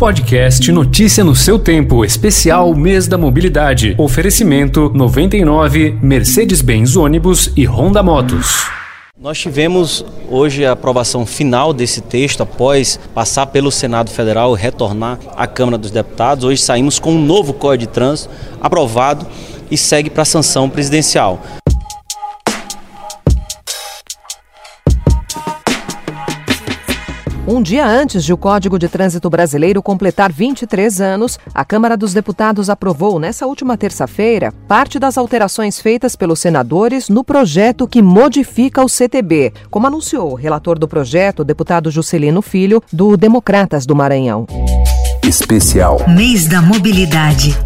Podcast Notícia no seu tempo, especial Mês da Mobilidade. Oferecimento 99 Mercedes-Benz ônibus e Honda Motos. Nós tivemos hoje a aprovação final desse texto após passar pelo Senado Federal e retornar à Câmara dos Deputados. Hoje saímos com um novo Código de Trânsito aprovado e segue para a sanção presidencial. Um dia antes de o Código de Trânsito Brasileiro completar 23 anos, a Câmara dos Deputados aprovou, nessa última terça-feira, parte das alterações feitas pelos senadores no projeto que modifica o CTB, como anunciou o relator do projeto, o deputado Juscelino Filho, do Democratas do Maranhão. Especial Mês da Mobilidade.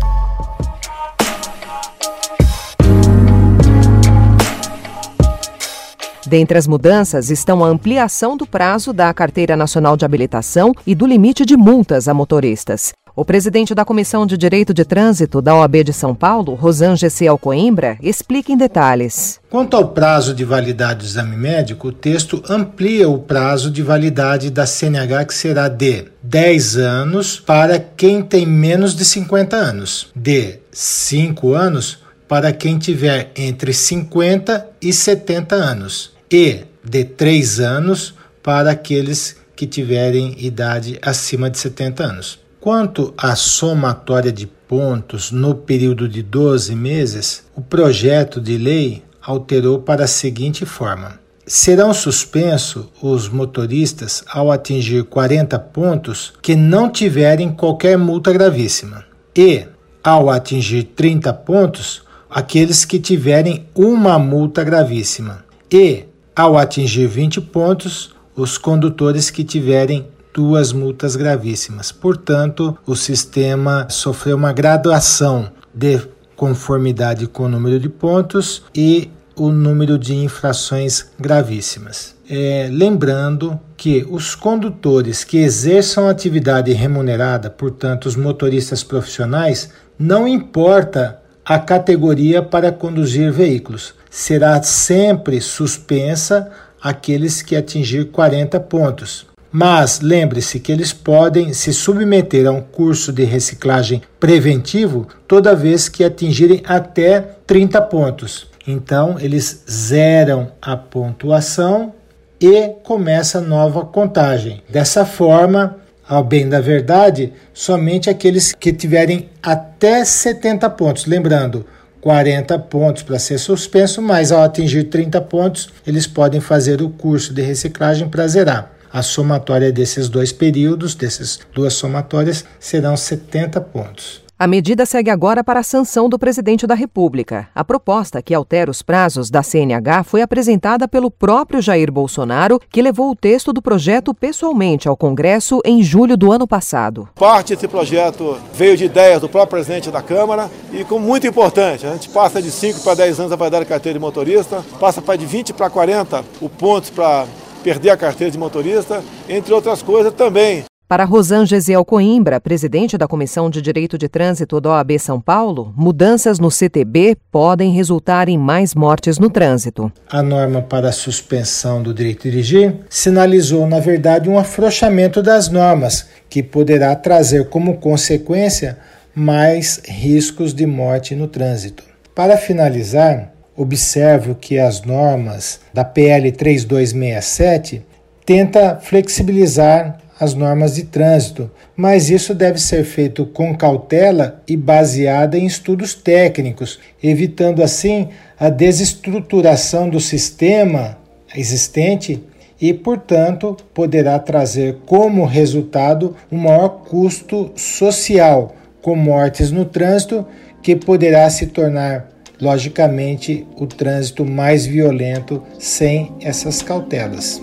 Dentre as mudanças estão a ampliação do prazo da Carteira Nacional de Habilitação e do limite de multas a motoristas. O presidente da Comissão de Direito de Trânsito da OAB de São Paulo, Rosan G.C. Alcoimbra, explica em detalhes. Quanto ao prazo de validade do exame médico, o texto amplia o prazo de validade da CNH, que será de 10 anos para quem tem menos de 50 anos, de 5 anos para quem tiver entre 50 e 70 anos e de 3 anos para aqueles que tiverem idade acima de 70 anos. Quanto à somatória de pontos no período de 12 meses, o projeto de lei alterou para a seguinte forma: serão suspensos os motoristas ao atingir 40 pontos que não tiverem qualquer multa gravíssima, e ao atingir 30 pontos, aqueles que tiverem uma multa gravíssima, e ao atingir 20 pontos, os condutores que tiverem duas multas gravíssimas. Portanto, o sistema sofreu uma graduação de conformidade com o número de pontos e o número de infrações gravíssimas. É, lembrando que os condutores que exerçam atividade remunerada, portanto, os motoristas profissionais, não importa a categoria para conduzir veículos, será sempre suspensa aqueles que atingir 40 pontos. Mas lembre-se que eles podem se submeter a um curso de reciclagem preventivo toda vez que atingirem até 30 pontos. Então, eles zeram a pontuação e começa nova contagem. Dessa forma, ao bem da verdade, somente aqueles que tiverem até 70 pontos. Lembrando, 40 pontos para ser suspenso, mas ao atingir 30 pontos, eles podem fazer o curso de reciclagem para zerar. A somatória desses dois períodos, dessas duas somatórias, serão 70 pontos. A medida segue agora para a sanção do presidente da República. A proposta que altera os prazos da CNH foi apresentada pelo próprio Jair Bolsonaro, que levou o texto do projeto pessoalmente ao Congresso em julho do ano passado. Parte desse projeto veio de ideias do próprio presidente da Câmara e, como muito importante, a gente passa de 5 para 10 anos a validade da carteira de motorista, passa para de 20 para 40 o pontos para perder a carteira de motorista, entre outras coisas também. Para Rosan Gesiel Coimbra, presidente da Comissão de Direito de Trânsito da OAB São Paulo, mudanças no CTB podem resultar em mais mortes no trânsito. A norma para a suspensão do direito de dirigir sinalizou, na verdade, um afrouxamento das normas, que poderá trazer como consequência mais riscos de morte no trânsito. Para finalizar, observo que as normas da PL 3267 tenta flexibilizar as normas de trânsito, mas isso deve ser feito com cautela e baseada em estudos técnicos, evitando assim a desestruturação do sistema existente e, portanto, poderá trazer como resultado um maior custo social, com mortes no trânsito, que poderá se tornar, logicamente, o trânsito mais violento sem essas cautelas.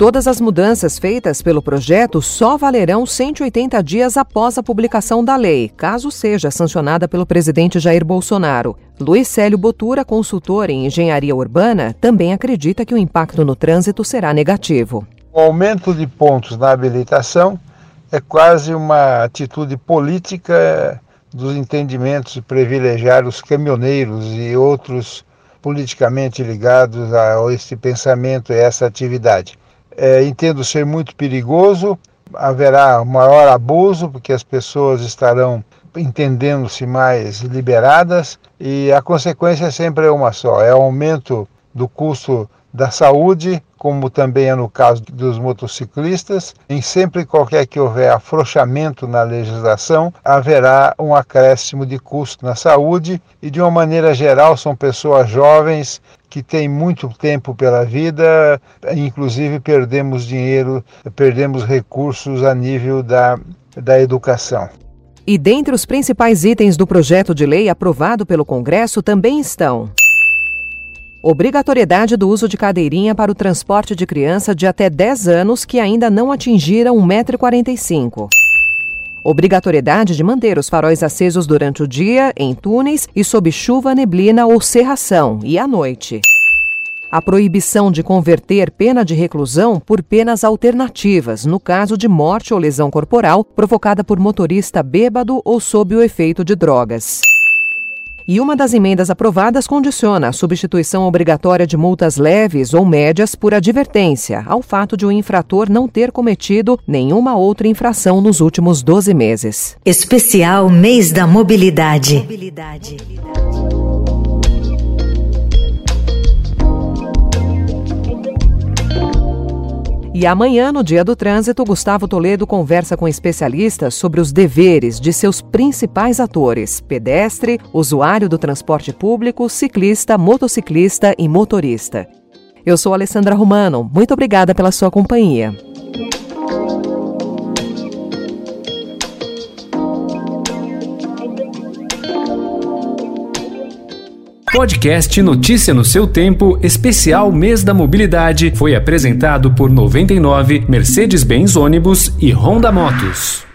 Todas as mudanças feitas pelo projeto só valerão 180 dias após a publicação da lei, caso seja sancionada pelo presidente Jair Bolsonaro. Luiz Célio Botura, consultor em engenharia urbana, também acredita que o impacto no trânsito será negativo. O aumento de pontos na habilitação é quase uma atitude política dos entendimentos de privilegiar os caminhoneiros e outros politicamente ligados a esse pensamento e essa atividade. É, entendo ser muito perigoso, haverá maior abuso, porque as pessoas estarão entendendo-se mais liberadas. E a consequência sempre é uma só: é o aumento do custo da saúde, como também é no caso dos motociclistas. Em sempre qualquer que houver afrouxamento na legislação, haverá um acréscimo de custo na saúde. E de uma maneira geral são pessoas jovens que têm muito tempo pela vida, inclusive perdemos dinheiro, perdemos recursos a nível da, da educação. E dentre os principais itens do projeto de lei aprovado pelo Congresso também estão Obrigatoriedade do uso de cadeirinha para o transporte de criança de até 10 anos que ainda não atingiram 1,45m. Obrigatoriedade de manter os faróis acesos durante o dia, em túneis e sob chuva, neblina ou cerração, e à noite. A proibição de converter pena de reclusão por penas alternativas, no caso de morte ou lesão corporal provocada por motorista bêbado ou sob o efeito de drogas. E uma das emendas aprovadas condiciona a substituição obrigatória de multas leves ou médias por advertência ao fato de o infrator não ter cometido nenhuma outra infração nos últimos 12 meses. Especial Mês da Mobilidade. Mobilidade. E amanhã, no Dia do Trânsito, Gustavo Toledo conversa com especialistas sobre os deveres de seus principais atores: pedestre, usuário do transporte público, ciclista, motociclista e motorista. Eu sou Alessandra Romano. Muito obrigada pela sua companhia. Podcast Notícia no seu tempo, especial Mês da Mobilidade, foi apresentado por 99, Mercedes-Benz Ônibus e Honda Motos.